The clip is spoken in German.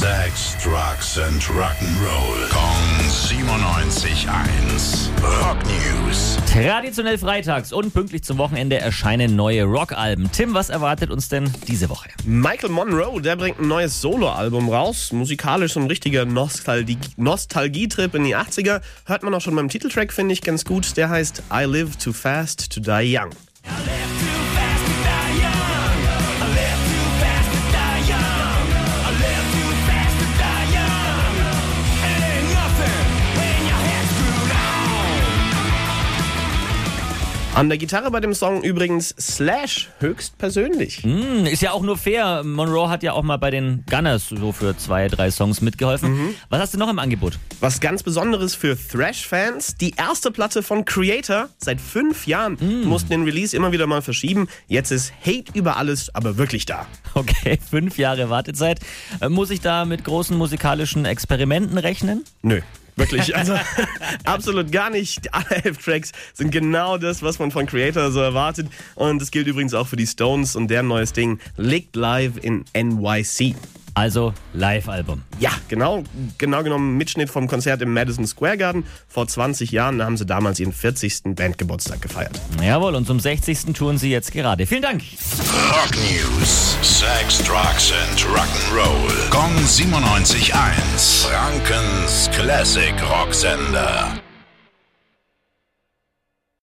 Sex, Drugs and Rock'n'Roll. Kong 97.1. Rock News. Traditionell freitags und pünktlich zum Wochenende erscheinen neue Rockalben. Tim, was erwartet uns denn diese Woche? Michael Monroe, der bringt ein neues Soloalbum raus. Musikalisch so ein richtiger Nostalgie- Nostalgietrip in die 80er. Hört man auch schon beim Titeltrack, finde ich ganz gut. Der heißt I Live Too Fast to Die Young. An der Gitarre bei dem Song übrigens Slash höchstpersönlich. Hm, ist ja auch nur fair. Monroe hat ja auch mal bei den Gunners so für zwei, drei Songs mitgeholfen. Was hast du noch im Angebot? Was ganz Besonderes für Thrash-Fans. Die erste Platte von Creator. Seit fünf Jahren mussten den Release immer wieder mal verschieben. Jetzt ist Hate über alles, aber wirklich da. Okay, fünf Jahre Wartezeit. Äh, Muss ich da mit großen musikalischen Experimenten rechnen? Nö. Wirklich, also absolut gar nicht. Alle elf Tracks sind genau das, was man von Creator so erwartet. Und das gilt übrigens auch für die Stones und deren neues Ding Licked Live in NYC. Also Live-Album. Ja, genau, genau genommen Mitschnitt vom Konzert im Madison Square Garden vor 20 Jahren. Da haben sie damals ihren 40. Bandgeburtstag gefeiert. Jawohl, und zum 60. touren sie jetzt gerade. Vielen Dank. Rock News. Sex, Drugs and Rock'n'Roll. Kong 97.1. Frankens Classic Rocksender.